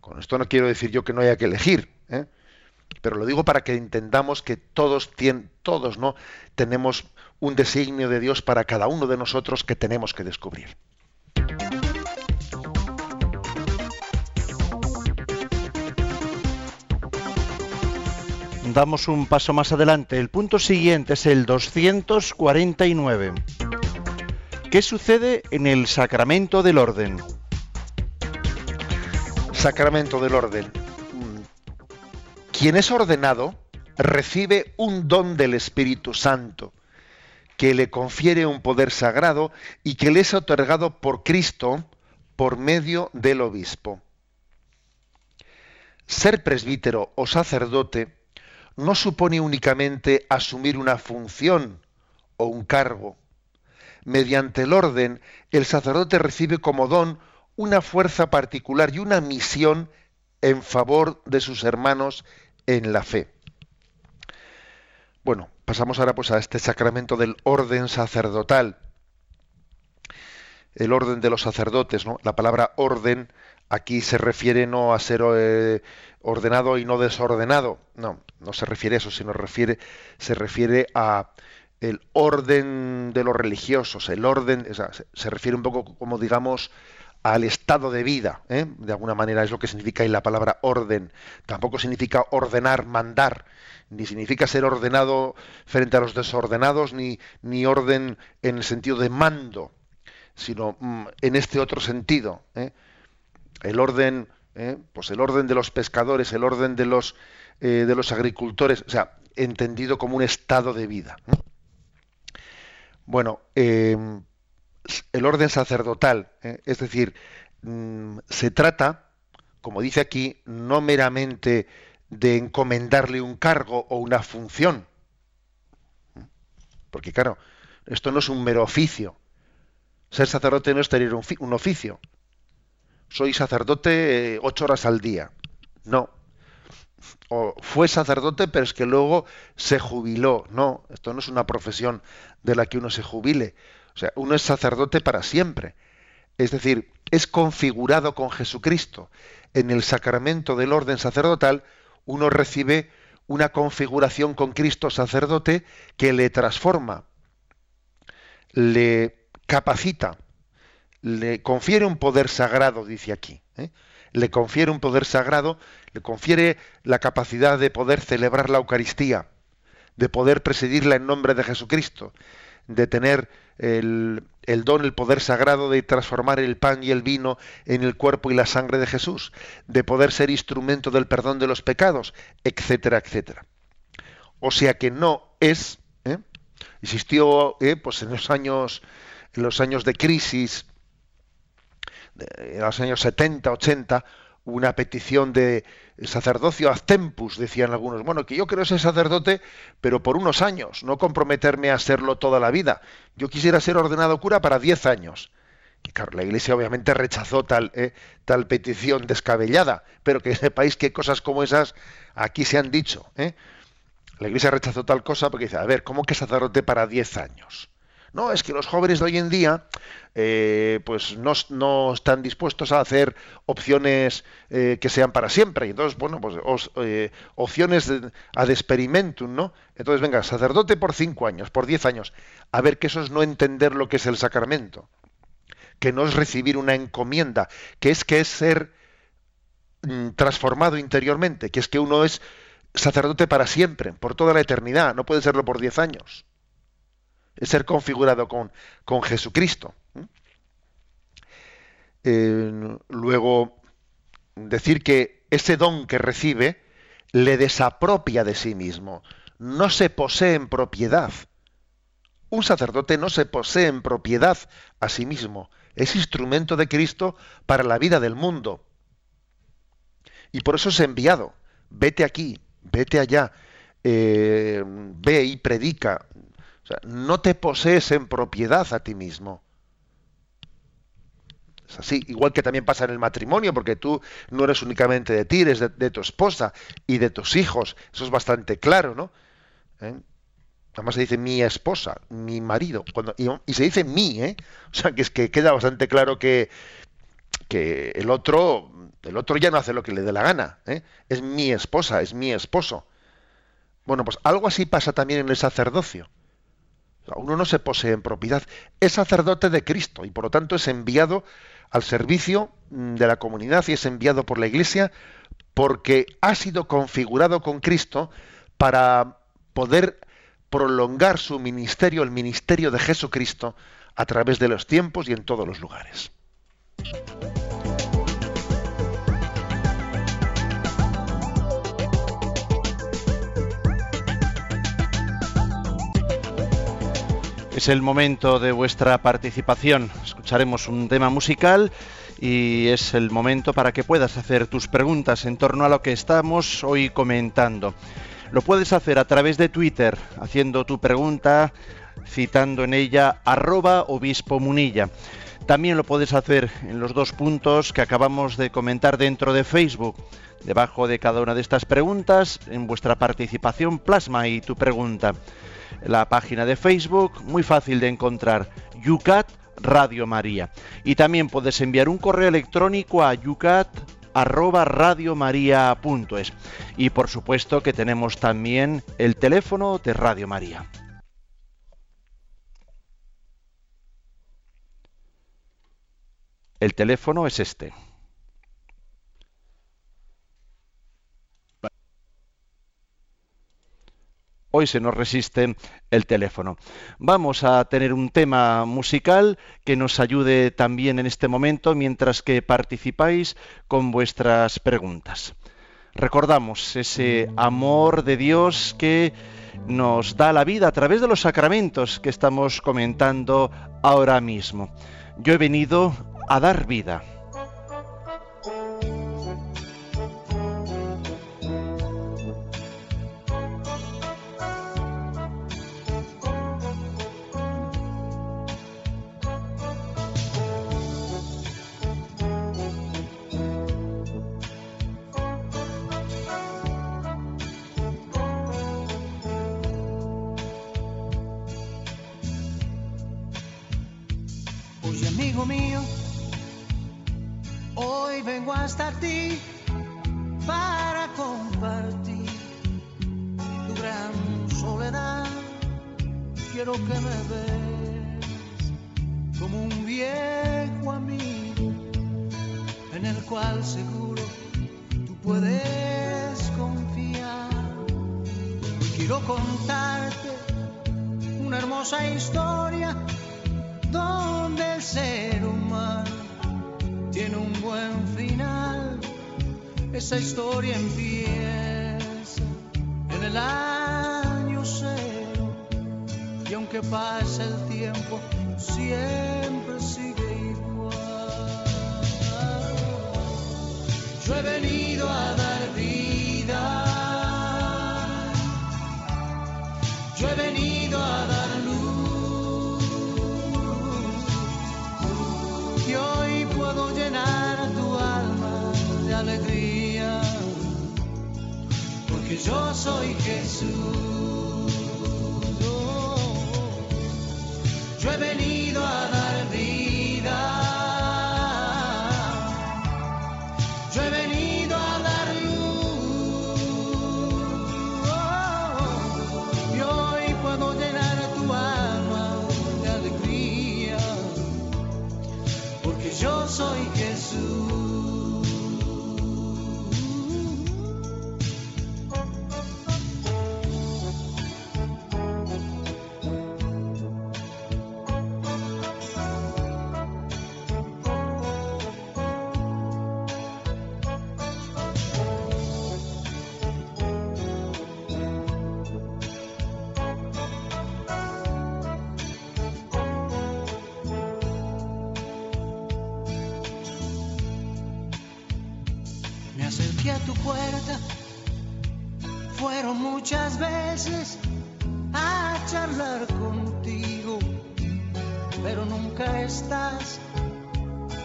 Con esto no quiero decir yo que no haya que elegir, ¿eh? pero lo digo para que entendamos que todos, tienen, todos ¿no? tenemos un designio de Dios para cada uno de nosotros que tenemos que descubrir.
Damos un paso más adelante. El punto siguiente es el 249. ¿Qué sucede en el sacramento del orden?
Sacramento del orden. Quien es ordenado recibe un don del Espíritu Santo, que le confiere un poder sagrado y que le es otorgado por Cristo por medio del obispo. Ser presbítero o sacerdote no supone únicamente asumir una función o un cargo. Mediante el orden, el sacerdote recibe como don una fuerza particular y una misión en favor de sus hermanos en la fe. Bueno, pasamos ahora pues a este sacramento del orden sacerdotal. El orden de los sacerdotes, ¿no? La palabra orden aquí se refiere no a ser eh, ordenado y no desordenado. No, no se refiere a eso, sino refiere, se refiere a el orden de los religiosos, el orden, se refiere un poco como digamos al estado de vida, ¿eh? de alguna manera es lo que significa ahí la palabra orden. Tampoco significa ordenar, mandar, ni significa ser ordenado frente a los desordenados, ni, ni orden en el sentido de mando, sino mm, en este otro sentido. ¿eh? El orden, ¿eh? pues el orden de los pescadores, el orden de los, de los agricultores, o sea, entendido como un estado de vida. Bueno, el orden sacerdotal, ¿eh? es decir, mm, se trata, como dice aquí, no meramente de encomendarle un cargo o una función, porque claro, esto no es un mero oficio. Ser sacerdote no es tener un, oficio. Soy sacerdote eh, ocho horas al día. No. O fue sacerdote, pero es que luego se jubiló. No, esto no es una profesión de la que uno se jubile. O sea, uno es sacerdote para siempre. Es decir, es configurado con Jesucristo. En el sacramento del orden sacerdotal, uno recibe una configuración con Cristo sacerdote que le transforma, le capacita, le confiere un poder sagrado, dice aquí. ¿eh? Le confiere un poder sagrado, le confiere la capacidad de poder celebrar la Eucaristía, de poder presidirla en nombre de Jesucristo, de tener el, don, el poder sagrado de transformar el pan y el vino en el cuerpo y la sangre de Jesús, de poder ser instrumento del perdón de los pecados, etcétera, etcétera. O sea que no es, ¿eh? existió ¿eh? pues en los años, en los años de crisis, en los años 70, 80, una petición de sacerdocio ad tempus, decían algunos. Bueno, que yo quiero ser sacerdote, pero por unos años, no comprometerme a serlo toda la vida. Yo quisiera ser ordenado cura para diez años. Y claro, la Iglesia obviamente rechazó tal, eh, tal petición descabellada, pero que sepáis que cosas como esas aquí se han dicho. Eh. La Iglesia rechazó tal cosa porque dice, a ver, ¿cómo que sacerdote para diez años? No, es que los jóvenes de hoy en día eh, pues no, están dispuestos a hacer opciones eh, que sean para siempre. Y entonces, bueno, pues eh, opciones de, ad experimentum, ¿no? Entonces, venga, sacerdote por cinco años, por diez años. A ver, que eso es no entender lo que es el sacramento. Que no es recibir una encomienda, que es que es ser mm, transformado interiormente, que es que uno es sacerdote para siempre, por toda la eternidad, no puede serlo por diez años ser configurado con, con Jesucristo. Eh, luego, decir que ese don que recibe le desapropia de sí mismo, no se posee en propiedad. Un sacerdote no se posee en propiedad a sí mismo, es instrumento de Cristo para la vida del mundo. Y por eso es enviado. Vete aquí, vete allá, eh, ve y predica. No te posees en propiedad a ti mismo. Es así, igual que también pasa en el matrimonio, porque tú no eres únicamente de ti, eres de, tu esposa y de tus hijos. Eso es bastante claro, ¿no? ¿Eh? Además se dice mi esposa, mi marido, cuando, y, se dice mi, ¿eh? O sea, que es que queda bastante claro que, que el otro, el otro ya no hace lo que le dé la gana, ¿eh? Es mi esposa, es mi esposo. Bueno, pues algo así pasa también en el sacerdocio. Uno no se posee en propiedad, es sacerdote de Cristo y por lo tanto es enviado al servicio mm, de la comunidad y es enviado por la Iglesia porque ha sido configurado con Cristo para poder prolongar su ministerio, el ministerio de Jesucristo, a través de los tiempos y en todos los lugares.
Es el momento de vuestra participación. Escucharemos un tema musical y es el momento para que puedas hacer tus preguntas en torno a lo que estamos hoy comentando. Lo puedes hacer a través de Twitter, haciendo tu pregunta, citando en ella arroba obispo munilla. También lo puedes hacer en los dos puntos que acabamos de comentar dentro de Facebook. Debajo de cada una de estas preguntas, en vuestra participación, plasma y tu pregunta. La página de Facebook, muy fácil de encontrar, Yucat Radio María. Y también puedes enviar un correo electrónico a yucat arroba. Y por supuesto que tenemos también el teléfono de Radio María. El teléfono es este. Hoy se nos resiste el teléfono. Vamos a tener un tema musical que nos ayude también en este momento mientras que participáis con vuestras preguntas. Recordamos ese amor de Dios que nos da la vida a través de los sacramentos que estamos comentando ahora mismo. Yo he venido a dar vida.
y amigo mío, hoy vengo hasta ti para compartir tu gran soledad. Quiero que me veas como un viejo amigo en el cual seguro tú puedes confiar. Quiero contarte una hermosa historia donde el ser humano tiene un buen final, esa historia empieza en el año cero. Y aunque pase el tiempo, siempre sigue igual. Yo he venido a dar vida. Yo he venido a dar vida que yo soy Jesús. Yo he venido Fueron muchas veces a charlar contigo, pero nunca estás,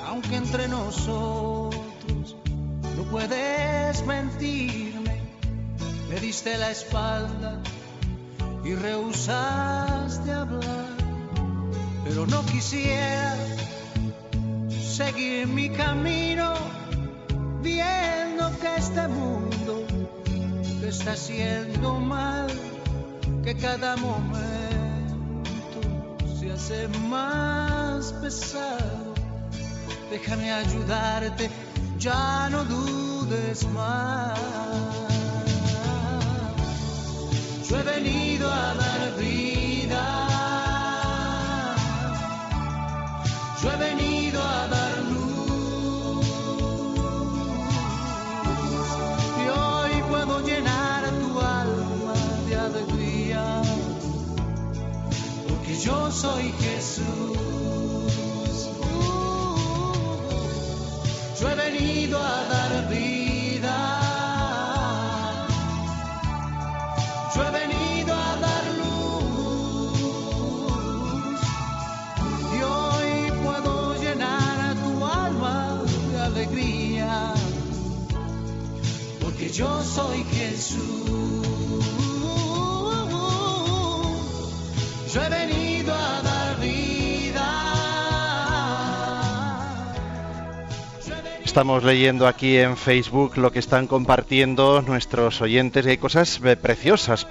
aunque entre nosotros no puedes mentirme. Me diste la espalda y rehusaste hablar, pero no quisiera seguir mi camino este mundo te está haciendo mal, que cada momento se hace más pesado. Déjame ayudarte, ya no dudes más. Yo he venido a dar vida. Yo he venido a dar yo soy Jesús. Yo he venido a dar vida. Yo he venido a dar luz y hoy puedo llenar tu alma de alegría, porque yo soy Jesús.
Estamos leyendo aquí en Facebook lo que están compartiendo nuestros oyentes y hay cosas eh, preciosas.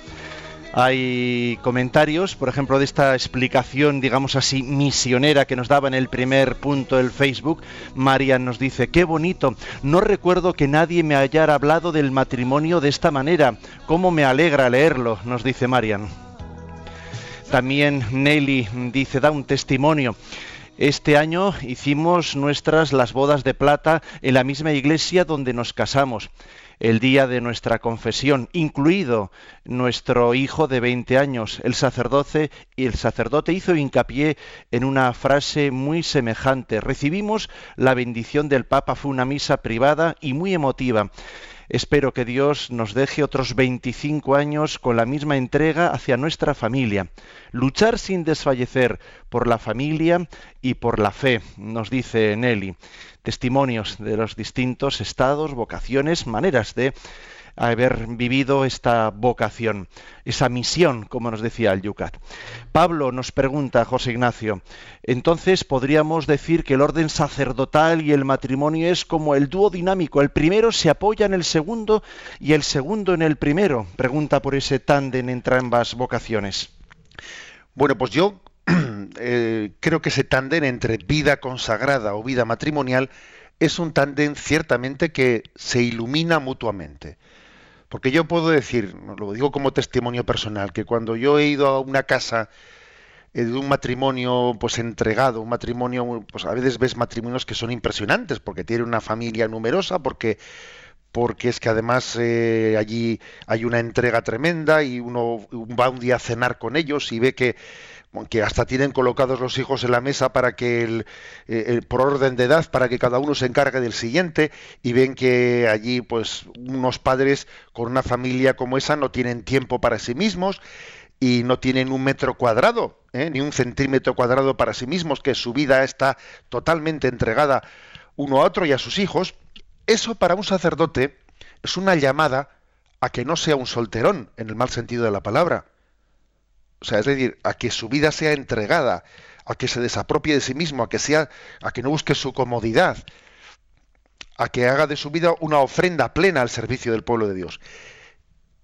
Hay comentarios, por ejemplo, de esta explicación, digamos así, misionera que nos daba en el primer punto del Facebook. Marian nos dice, qué bonito, no recuerdo que nadie me haya hablado del matrimonio de esta manera. ¿Cómo me alegra leerlo? Nos dice Marian. También Nelly dice, da un testimonio. Este año hicimos nuestras las bodas de plata en la misma iglesia donde nos casamos, el día de nuestra confesión, incluido nuestro hijo de 20 años. El sacerdote y el sacerdote hizo hincapié en una frase muy semejante. Recibimos la bendición del Papa, fue una misa privada y muy emotiva. Espero que Dios nos deje otros 25 años con la misma entrega hacia nuestra familia. Luchar sin desfallecer por la familia y por la fe, nos dice Nelly. Testimonios de los distintos estados, vocaciones, maneras de haber vivido esta vocación, esa misión, como nos decía el Yucat. Pablo nos pregunta, José Ignacio, entonces podríamos decir que el orden sacerdotal y el matrimonio es como el dúo dinámico, el primero se apoya en el segundo y el segundo en el primero, pregunta por ese tándem entre ambas vocaciones.
Bueno, pues yo eh, creo que ese tándem entre vida consagrada o vida matrimonial es un tándem ciertamente que se ilumina mutuamente. Porque yo puedo decir, lo digo como testimonio personal, que cuando yo he ido a una casa eh, de un matrimonio pues entregado, un matrimonio, pues a veces ves matrimonios que son impresionantes, porque tiene una familia numerosa, porque porque es que además eh, allí hay una entrega tremenda y uno va un día a cenar con ellos y ve que, que hasta tienen colocados los hijos en la mesa para que el, eh, el- por orden de edad para que cada uno se encargue del siguiente y ven que allí pues unos padres con una familia como esa no tienen tiempo para sí mismos y no tienen un metro cuadrado ¿eh? ni un centímetro cuadrado para sí mismos que su vida está totalmente entregada uno a otro y a sus hijos eso para un sacerdote es una llamada a que no sea un solterón en el mal sentido de la palabra o sea, es decir, a que su vida sea entregada, a que se desapropie de sí mismo, a que sea, a que no busque su comodidad, a que haga de su vida una ofrenda plena al servicio del pueblo de Dios.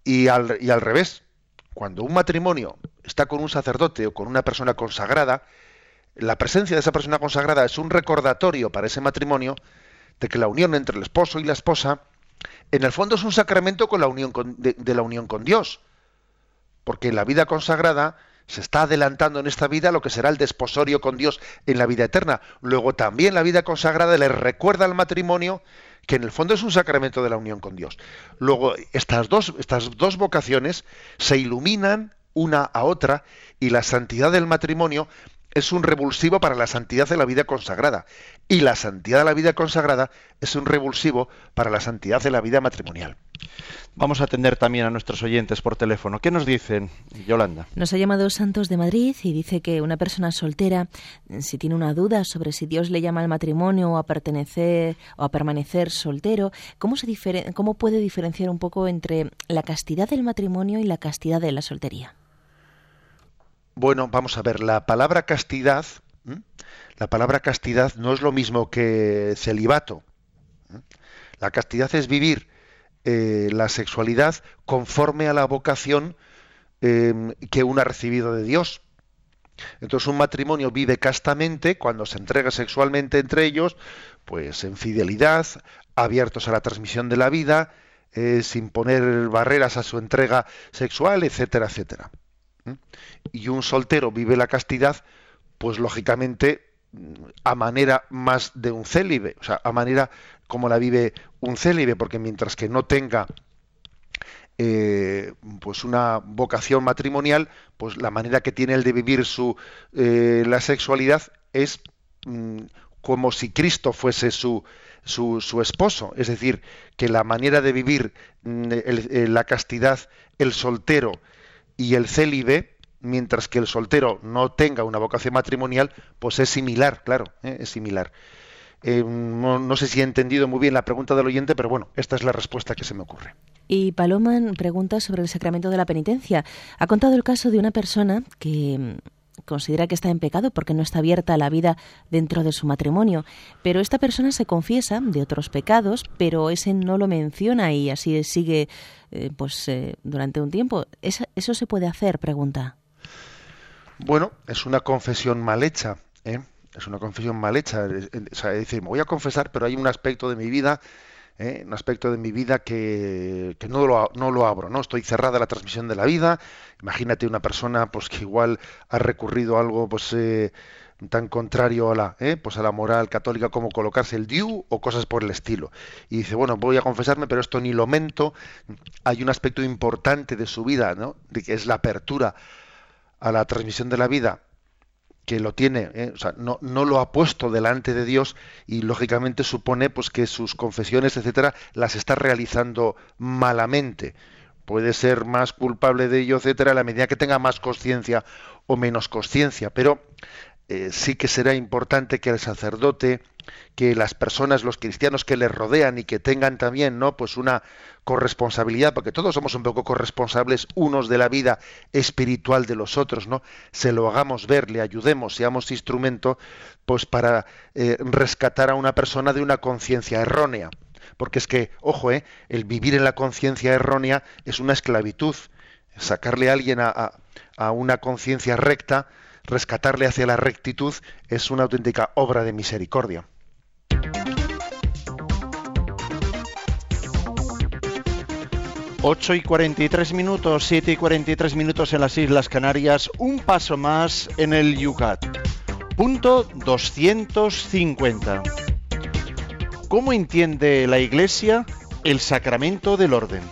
Y al, revés, cuando un matrimonio está con un sacerdote o con una persona consagrada, la presencia de esa persona consagrada es un recordatorio para ese matrimonio de que la unión entre el esposo y la esposa, en el fondo es un sacramento con la unión con- de la unión con Dios porque la vida consagrada se está adelantando en esta vida lo que será el desposorio con Dios en la vida eterna. Luego también la vida consagrada le recuerda al matrimonio que en el fondo es un sacramento de la unión con Dios. Luego estas dos, estas dos vocaciones se iluminan una a otra y la santidad del matrimonio es un revulsivo para la santidad de la vida consagrada. Y la santidad de la vida consagrada es un revulsivo para la santidad de la vida matrimonial.
Vamos a atender también a nuestros oyentes por teléfono. ¿Qué nos dicen, Yolanda?
Nos ha llamado Santos de Madrid y dice que una persona soltera, si tiene una duda sobre si Dios le llama al matrimonio o a pertenecer o a permanecer soltero, ¿cómo, se cómo puede diferenciar un poco entre la castidad del matrimonio y la castidad de la soltería?
Bueno, vamos a ver, la palabra castidad, la palabra castidad no es lo mismo que celibato. La castidad es vivir eh, la sexualidad conforme a la vocación em, que uno ha recibido de Dios. Entonces un matrimonio vive castamente cuando se entrega sexualmente entre ellos, pues en fidelidad, abiertos a la transmisión de la vida, eh, sin poner barreras a su entrega sexual, etcétera, etcétera y un soltero vive la castidad, pues lógicamente a manera más de un célibe, o sea, a manera como la vive un célibe, porque mientras que no tenga eh, pues una vocación matrimonial, pues la manera que tiene él de vivir su eh, la sexualidad es mm, como si Cristo fuese su, su, su, esposo, es decir, que la manera de vivir mm, la castidad, el soltero y el célibe, mientras que el soltero no tenga una vocación matrimonial, pues es similar, claro, ¿eh? es similar. Eh, no, sé si he entendido muy bien la pregunta del oyente, pero bueno, esta es la respuesta que se me ocurre.
Y Paloma pregunta sobre el sacramento de la penitencia. Ha contado el caso de una persona que considera que está en pecado porque no está abierta a la vida dentro de su matrimonio. Pero esta persona se confiesa de otros pecados, pero ese no lo menciona y así sigue eh, pues eh, durante un tiempo. ¿Eso se puede hacer? Pregunta.
Bueno, es una confesión mal hecha. ¿eh? Es una confesión mal hecha. Es, decir, me voy a confesar, pero hay un aspecto de mi vida ¿eh? un aspecto de mi vida que, no, lo, no, lo, abro, ¿no? Estoy cerrada a la transmisión de la vida. Imagínate una persona pues que igual ha recurrido a algo pues eh, tan contrario a la, ¿eh? pues a la moral católica como colocarse el diu o cosas por el estilo. Y dice, bueno, voy a confesarme, pero esto ni lo mento. Hay un aspecto importante de su vida, ¿no? De que es la apertura a la transmisión de la vida que lo tiene, ¿eh? o sea, no, no, lo ha puesto delante de Dios y lógicamente supone pues que sus confesiones, etcétera, las está realizando malamente. Puede ser más culpable de ello, etcétera, a la medida que tenga más conciencia o menos conciencia, pero eh, sí que será importante que el sacerdote que las personas, los cristianos que le rodean y que tengan también, ¿no? Pues una corresponsabilidad, porque todos somos un poco corresponsables unos de la vida espiritual de los otros, ¿no? Se lo hagamos ver, le ayudemos, seamos instrumento, pues para eh, rescatar a una persona de una conciencia errónea. Porque es que, ojo, ¿eh? el vivir en la conciencia errónea es una esclavitud. Sacarle a alguien a, a una conciencia recta, rescatarle hacia la rectitud, es una auténtica obra de misericordia.
8 y 43 minutos, 7 y 43 minutos en las Islas Canarias, un paso más en el Yucat. Punto 250. ¿Cómo entiende la Iglesia el sacramento del orden?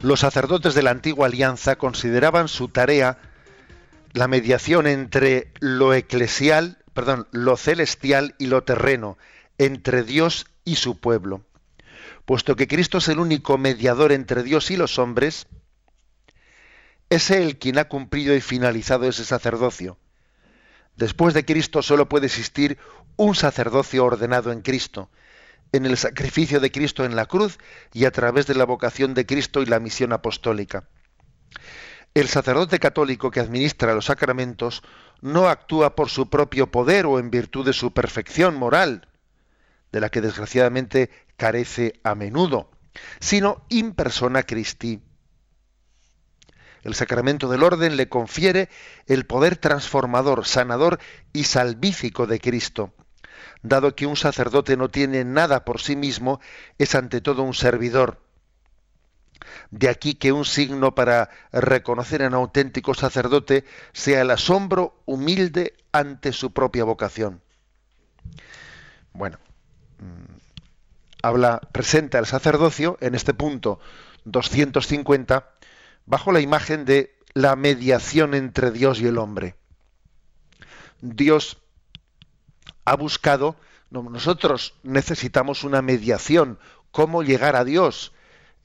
Los sacerdotes de la antigua alianza consideraban su tarea la mediación entre lo eclesial, perdón, lo celestial y lo terreno, entre Dios y su pueblo puesto que Cristo es el único mediador entre Dios y los hombres, es Él quien ha cumplido y finalizado ese sacerdocio. Después de Cristo solo puede existir un sacerdocio ordenado en Cristo, en el sacrificio de Cristo en la cruz y a través de la vocación de Cristo y la misión apostólica. El sacerdote católico que administra los sacramentos no actúa por su propio poder o en virtud de su perfección moral, de la que desgraciadamente carece a menudo, sino in persona Christi. El sacramento del orden le confiere el poder transformador, sanador y salvífico de Cristo. Dado que un sacerdote no tiene nada por sí mismo, es ante todo un servidor. De aquí que un signo para reconocer un auténtico sacerdote sea el asombro humilde ante su propia vocación. Bueno, mm, habla, presenta el sacerdocio en este punto 250 bajo la imagen de la mediación entre Dios y el hombre. Dios ha buscado, nosotros necesitamos una mediación, cómo llegar a Dios.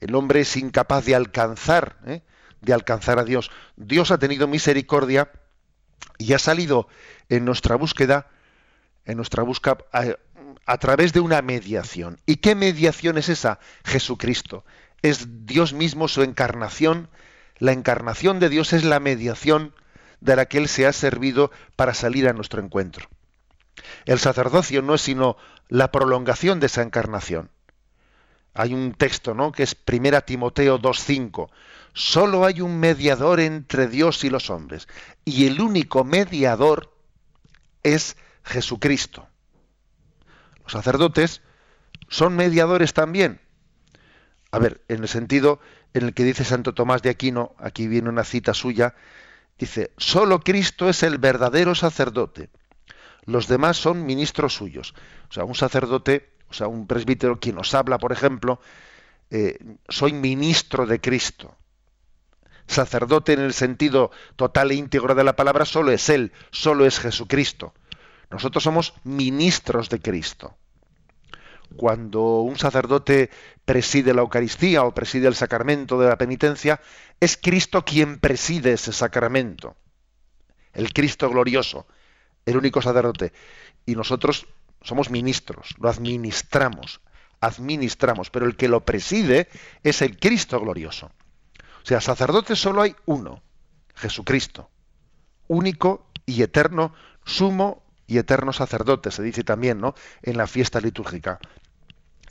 El hombre es incapaz de alcanzar, ¿eh? de alcanzar a Dios. Dios ha tenido misericordia y ha salido en nuestra búsqueda, en nuestra búsqueda a, a través de una mediación. ¿Y qué mediación es esa? Jesucristo. Es Dios mismo su encarnación. La encarnación de Dios es la mediación de la que Él se ha servido para salir a nuestro encuentro. El sacerdocio no es sino la prolongación de esa encarnación. Hay un texto, ¿no? que es 1 Timoteo 2:5. Solo hay un mediador entre Dios y los hombres, y el único mediador es Jesucristo. Los sacerdotes son mediadores también. A ver, en el sentido en el que dice Santo Tomás de Aquino, aquí viene una cita suya, dice, solo Cristo es el verdadero sacerdote. Los demás son ministros suyos. O sea, un sacerdote o sea, un presbítero quien nos habla, por ejemplo, eh, soy ministro de Cristo. Sacerdote en el sentido total e íntegro de la palabra solo es Él, solo es Jesucristo. Nosotros somos ministros de Cristo. Cuando un sacerdote preside la Eucaristía o preside el sacramento de la penitencia, es Cristo quien preside ese sacramento. El Cristo glorioso, el único sacerdote. Y nosotros somos ministros, lo administramos, administramos, pero el que lo preside es el Cristo glorioso. O sea, sacerdote solo hay uno, Jesucristo, único y eterno, sumo y eterno sacerdote, se dice también, ¿no? En la fiesta litúrgica.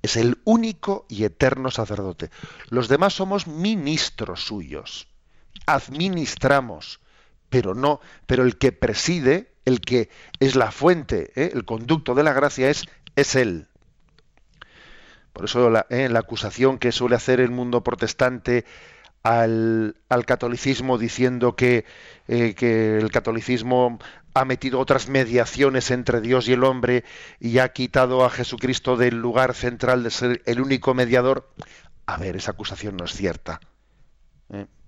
Es el único y eterno sacerdote. Los demás somos ministros suyos. Administramos, pero no, pero el que preside el que es la fuente, ¿eh? el conducto de la gracia es, es Él. Por eso la, ¿eh? la, acusación que suele hacer el mundo protestante al, al catolicismo diciendo que, eh, que, el catolicismo ha metido otras mediaciones entre Dios y el hombre y ha quitado a Jesucristo del lugar central de ser el único mediador. A ver, esa acusación no es cierta.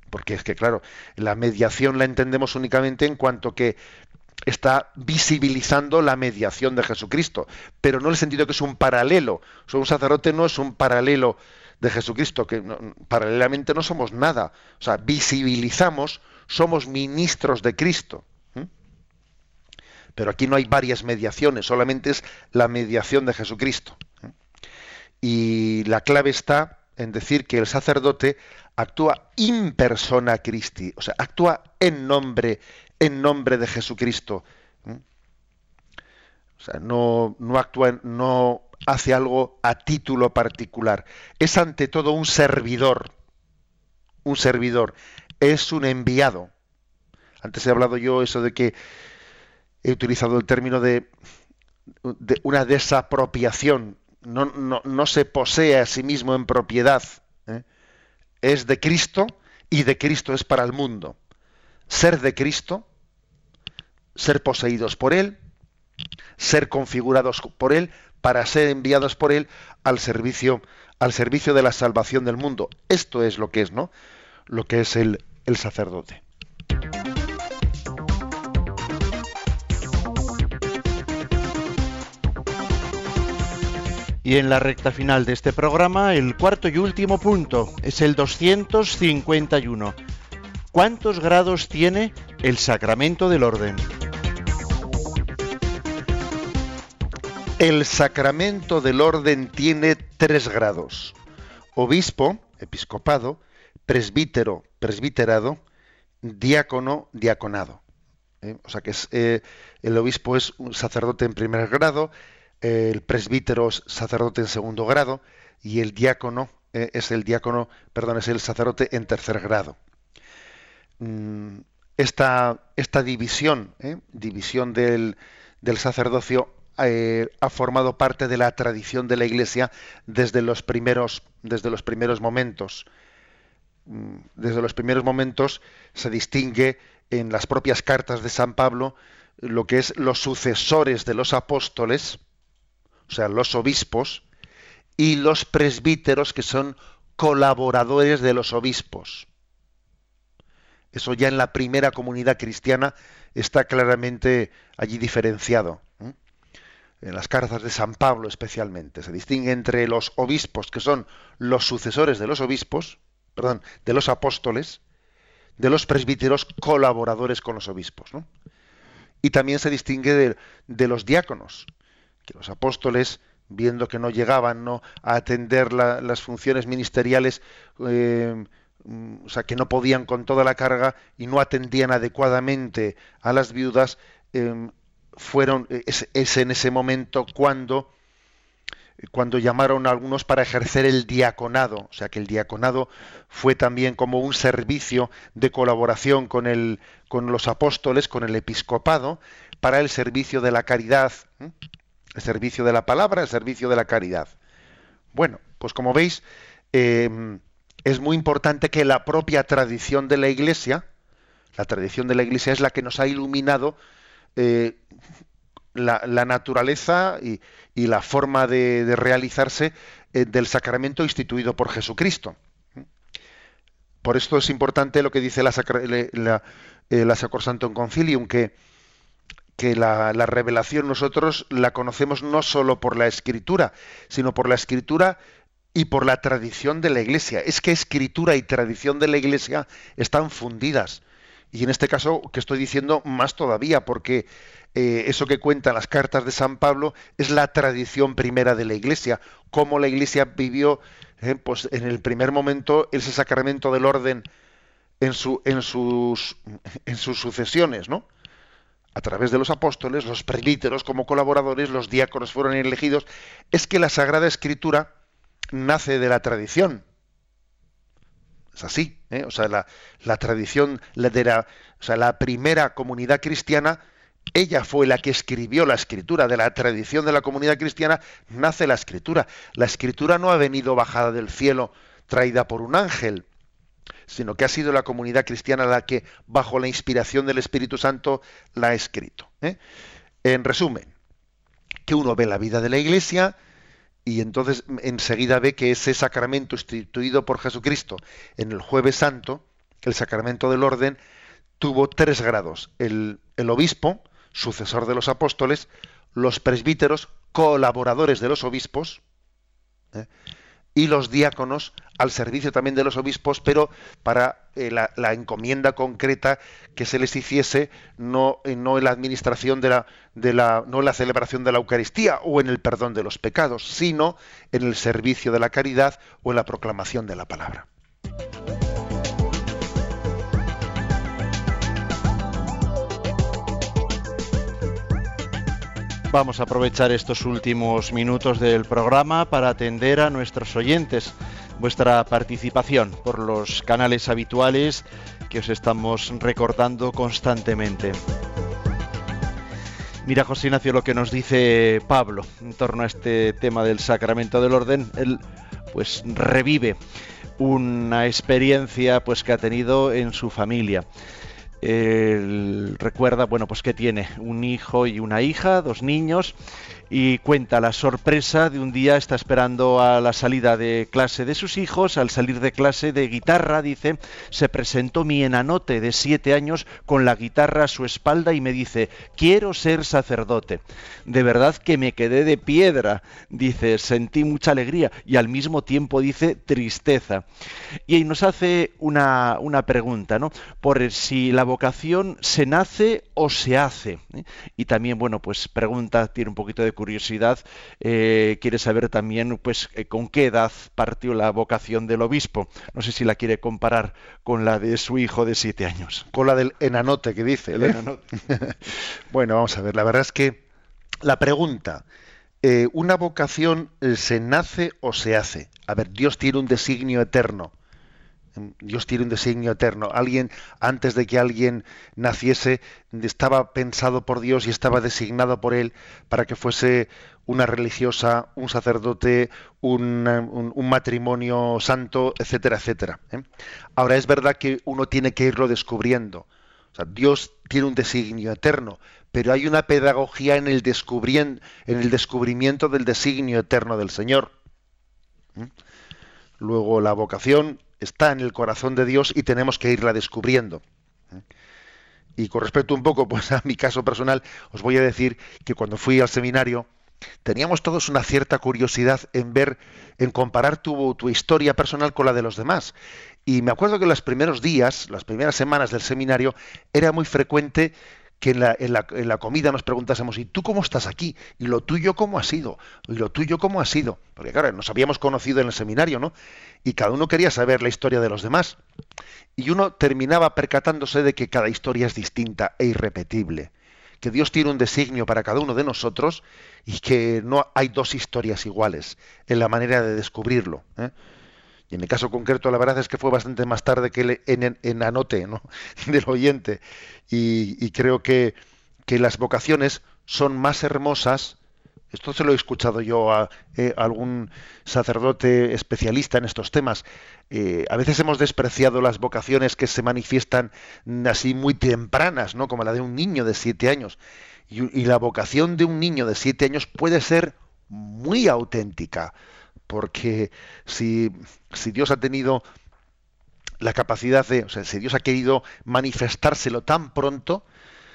Porque es que, claro, la mediación la entendemos únicamente en cuanto que está visibilizando la mediación de Jesucristo, pero no en el sentido que es un paralelo. un sacerdote no es un paralelo de Jesucristo, que paralelamente no somos nada. O sea, visibilizamos, somos ministros de Cristo. Pero aquí no hay varias mediaciones, solamente es la mediación de Jesucristo. Y la clave está en decir que el sacerdote actúa in persona Christi, o sea, actúa en nombre, en nombre de Jesucristo. O sea, no, no actúa, no hace algo a título particular. Es ante todo un servidor. Un servidor. Es un enviado. Antes he hablado yo eso de que he utilizado el término de, una desapropiación. No, no, no, se posee a sí mismo en propiedad. ¿eh? Es de Cristo y de Cristo es para el mundo. Ser de Cristo ser poseídos por Él, ser configurados por Él, para ser enviados por Él al servicio, al servicio de la salvación del mundo. Esto es lo que es, ¿no? Lo que es el, el sacerdote.
Y en la recta final de este programa, el cuarto y último punto es el 251. ¿Cuántos grados tiene el sacramento del orden?
El sacramento del orden tiene tres grados. Obispo, episcopado, presbítero, presbiterado, diácono, diaconado. ¿Eh? O sea que eh, el obispo es un sacerdote en primer grado, el presbítero es sacerdote en segundo grado y el diácono eh, es el diácono, perdón, es el sacerdote en tercer grado. Mm, esta, división, división del sacerdocio eh, ha formado parte de la tradición de la Iglesia desde los primeros, desde los primeros momentos. Mm, desde los primeros momentos se distingue en las propias cartas de San Pablo lo que es los sucesores de los apóstoles, o sea, los obispos, y los presbíteros que son colaboradores de los obispos. Eso ya en la primera comunidad cristiana está claramente allí diferenciado. En las cartas de San Pablo especialmente se distingue entre los obispos, que son los sucesores de los obispos, perdón, de los apóstoles, de los presbíteros colaboradores con los obispos. Y también se distingue de, los diáconos, que los apóstoles, viendo que no llegaban ¿no? a atender las funciones ministeriales, eh, Mm, o sea, que no podían con toda la carga y no atendían adecuadamente a las viudas, em, fueron, e, es, en ese momento cuando, cuando llamaron a algunos para ejercer el diaconado, o sea que el diaconado fue también como un servicio de colaboración con, el, con los apóstoles, con el episcopado, para el servicio de la caridad, el servicio de la palabra, el servicio de la caridad. Bueno, pues como veis, em, es muy importante que la propia tradición de la Iglesia, la tradición de la Iglesia es la que nos ha iluminado eh, la, naturaleza y, la forma de, realizarse eh, del sacramento instituido por Jesucristo. Por esto es importante lo que dice la, la, eh, la Concilium, que, que la, la, revelación nosotros la conocemos no solo por la escritura, sino por la escritura y por la tradición de la Iglesia. Es que escritura y tradición de la Iglesia están fundidas. Y en este caso que estoy diciendo más todavía, porque eh, eso que cuentan las cartas de San Pablo es la tradición primera de la Iglesia, cómo la Iglesia vivió eh, pues en el primer momento ese sacramento del orden en, su, en, sus, en sus sucesiones, ¿no? a través de los apóstoles, los presbíteros como colaboradores, los diáconos fueron elegidos, es que la Sagrada Escritura nace de la tradición. Es así, ¿eh? o sea, la, tradición de la, o sea, la primera comunidad cristiana, ella fue la que escribió la escritura. De la tradición de la comunidad cristiana nace la escritura. La escritura no ha venido bajada del cielo, traída por un ángel, sino que ha sido la comunidad cristiana la que, bajo la inspiración del Espíritu Santo, la ha escrito. ¿eh? En resumen, que uno ve la vida de la Iglesia, y entonces enseguida ve que ese sacramento instituido por Jesucristo en el jueves santo, el sacramento del orden, tuvo tres grados. El, obispo, sucesor de los apóstoles, los presbíteros, colaboradores de los obispos, ¿eh? Y los diáconos al servicio también de los obispos, pero para eh, la, encomienda concreta que se les hiciese no, eh, no en la administración de la, de la, no en la celebración de la Eucaristía o en el perdón de los pecados, sino en el servicio de la caridad o en la proclamación de la palabra.
Vamos a aprovechar estos últimos minutos del programa para atender a nuestros oyentes vuestra participación por los canales habituales que os estamos recordando constantemente. Mira, José Ignacio, lo que nos dice Pablo en torno a este tema del sacramento del orden. Él, pues, revive una experiencia pues que ha tenido en su familia recuerda, bueno, pues que tiene un hijo y una hija, dos niños, y cuenta la sorpresa de un día está esperando a la salida de clase de sus hijos, al salir de clase de guitarra, dice, se presentó mi enanote de siete años con la guitarra a su espalda y me dice, quiero ser sacerdote. De verdad que me quedé de piedra, dice, sentí mucha alegría y al mismo tiempo dice tristeza. Y ahí nos hace una, una pregunta, ¿no? Por si la vocación se nace o se hace. ¿eh? Y también, bueno, pues pregunta, tiene un poquito de curiosidad, eh, quiere saber también pues eh, con qué edad partió la vocación del obispo. No sé si la quiere comparar con la de su hijo de siete años.
Con la del enanote que dice. El enanote. bueno, vamos a ver, la verdad es que la pregunta, eh, ¿una vocación se nace o se hace? A ver, Dios tiene un designio eterno. Dios tiene un designio eterno. Alguien, antes de que alguien naciese, estaba pensado por Dios y estaba designado por Él para que fuese una religiosa, un sacerdote, un, matrimonio santo, etcétera, etcétera. ¿eh? Ahora es verdad que uno tiene que irlo descubriendo. Dios tiene un designio eterno, pero hay una pedagogía en el, en el descubrimiento del designio eterno del Señor. ¿eh? Luego la vocación está en el corazón de Dios y tenemos que irla descubriendo. ¿eh? Y con respecto un poco pues, a mi caso personal, os voy a decir que cuando fui al seminario, teníamos todos una cierta curiosidad en ver, en comparar tu, tu, historia personal con la de los demás. Y me acuerdo que los primeros días, las primeras semanas del seminario, era muy frecuente que en la, en, la, en la, comida nos preguntásemos, ¿y tú cómo estás aquí? ¿Y lo tuyo cómo ha sido? ¿Y lo tuyo cómo ha sido? Porque claro, nos habíamos conocido en el seminario, ¿no? Y cada uno quería saber la historia de los demás. Y uno terminaba percatándose de que cada historia es distinta e irrepetible. Que Dios tiene un designio para cada uno de nosotros y que no hay dos historias iguales en la manera de descubrirlo. ¿eh? Y en el caso concreto, la verdad es que fue bastante más tarde que en, en, anote ¿no? del oyente. Y, creo que, que, las vocaciones son más hermosas. Esto se lo he escuchado yo a, eh, algún sacerdote especialista en estos temas. Eh, a veces hemos despreciado las vocaciones que se manifiestan así muy tempranas, ¿no? como la de un niño de siete años. Y la vocación de un niño de siete años puede ser muy auténtica porque si, si, Dios ha tenido la capacidad de, o sea, si Dios ha querido manifestárselo tan pronto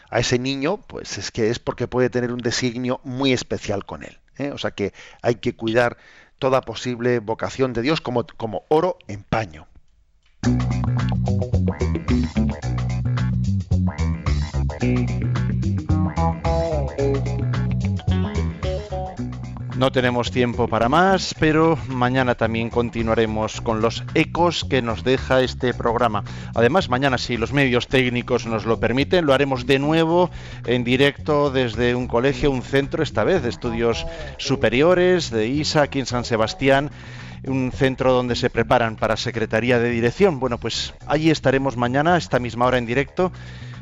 a ese niño, pues es que es porque puede tener un designio muy especial con él. ¿eh? O sea que hay que cuidar toda posible vocación de Dios como, como oro en paño.
No tenemos tiempo para más, pero mañana también continuaremos con los ecos que nos deja este programa. Además, mañana, si los medios técnicos nos lo permiten, lo haremos de nuevo en directo desde un colegio, un centro, esta vez de estudios superiores de ISA, aquí en San Sebastián un centro donde se preparan para Secretaría de Dirección. Bueno, pues allí estaremos mañana a esta misma hora en directo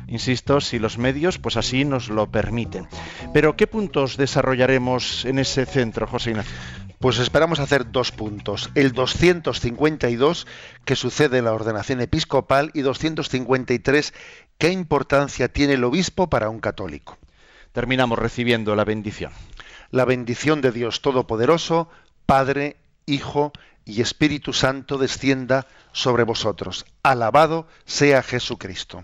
insisto, si los medios pues así nos lo permiten. Pero ¿qué puntos desarrollaremos en ese centro, José Ignacio?
Pues esperamos hacer dos puntos. El 252, que sucede en la ordenación episcopal, y 253, ¿qué importancia tiene el obispo para un católico?
Terminamos recibiendo la bendición.
La bendición de Dios Todopoderoso, Padre, Hijo y Espíritu Santo descienda sobre vosotros. Alabado sea Jesucristo.